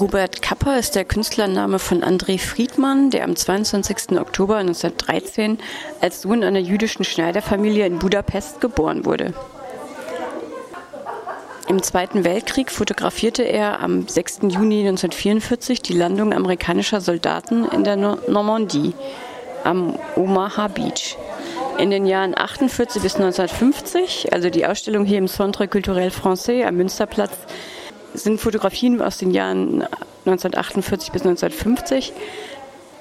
Robert Kapper ist der Künstlername von André Friedmann, der am 22. Oktober 1913 als Sohn einer jüdischen Schneiderfamilie in Budapest geboren wurde. Im Zweiten Weltkrieg fotografierte er am 6. Juni 1944 die Landung amerikanischer Soldaten in der Normandie am Omaha Beach. In den Jahren 48 bis 1950, also die Ausstellung hier im Centre Culturel Français am Münsterplatz, sind Fotografien aus den Jahren 1948 bis 1950.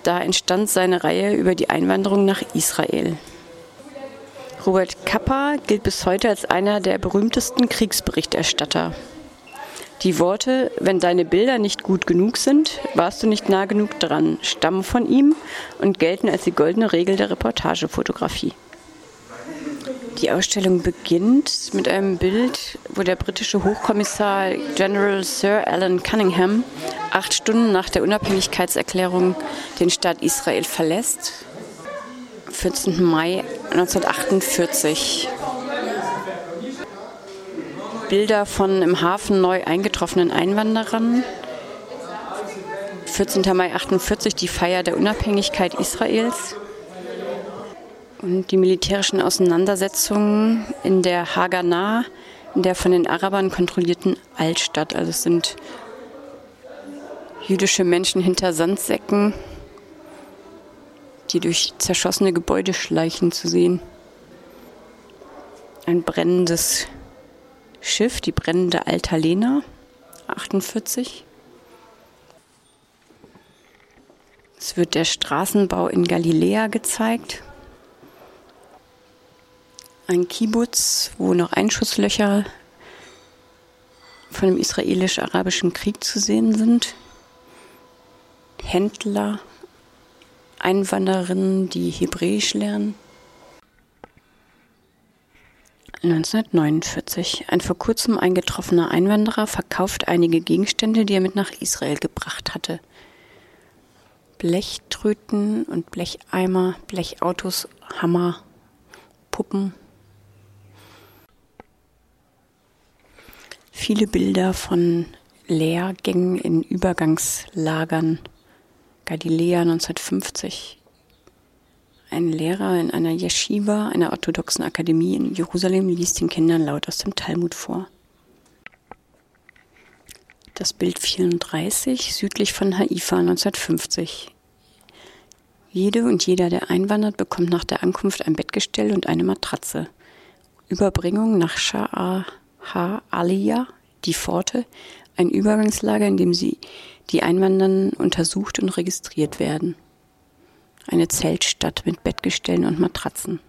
Da entstand seine Reihe über die Einwanderung nach Israel. Robert Kappa gilt bis heute als einer der berühmtesten Kriegsberichterstatter. Die Worte, wenn deine Bilder nicht gut genug sind, warst du nicht nah genug dran, stammen von ihm und gelten als die goldene Regel der Reportagefotografie. Die Ausstellung beginnt mit einem Bild, wo der britische Hochkommissar General Sir Alan Cunningham acht Stunden nach der Unabhängigkeitserklärung den Staat Israel verlässt. 14. Mai 1948. Bilder von im Hafen neu eingetroffenen Einwanderern. 14. Mai 48 die Feier der Unabhängigkeit Israels und die militärischen Auseinandersetzungen in der Haganah, in der von den Arabern kontrollierten Altstadt. Also es sind jüdische Menschen hinter Sandsäcken, die durch zerschossene Gebäude schleichen zu sehen. Ein brennendes Schiff, die brennende Altalena, 48. Es wird der Straßenbau in Galiläa gezeigt ein Kibbutz, wo noch Einschusslöcher von dem israelisch-arabischen Krieg zu sehen sind. Händler, Einwandererinnen, die Hebräisch lernen. 1949. Ein vor kurzem eingetroffener Einwanderer verkauft einige Gegenstände, die er mit nach Israel gebracht hatte. Blechtröten und Blecheimer, Blechautos, Hammer, Puppen, viele Bilder von Lehrgängen in Übergangslagern. Galiläa 1950. Ein Lehrer in einer Yeshiva, einer orthodoxen Akademie in Jerusalem, liest den Kindern laut aus dem Talmud vor. Das Bild 34, südlich von Haifa 1950. Jede und jeder, der einwandert, bekommt nach der Ankunft ein Bettgestell und eine Matratze. Überbringung nach Sha'ar Ha-Aliyah, die Pforte, ein Übergangslager, in dem sie die Einwandernden untersucht und registriert werden. Eine Zeltstadt mit Bettgestellen und Matratzen.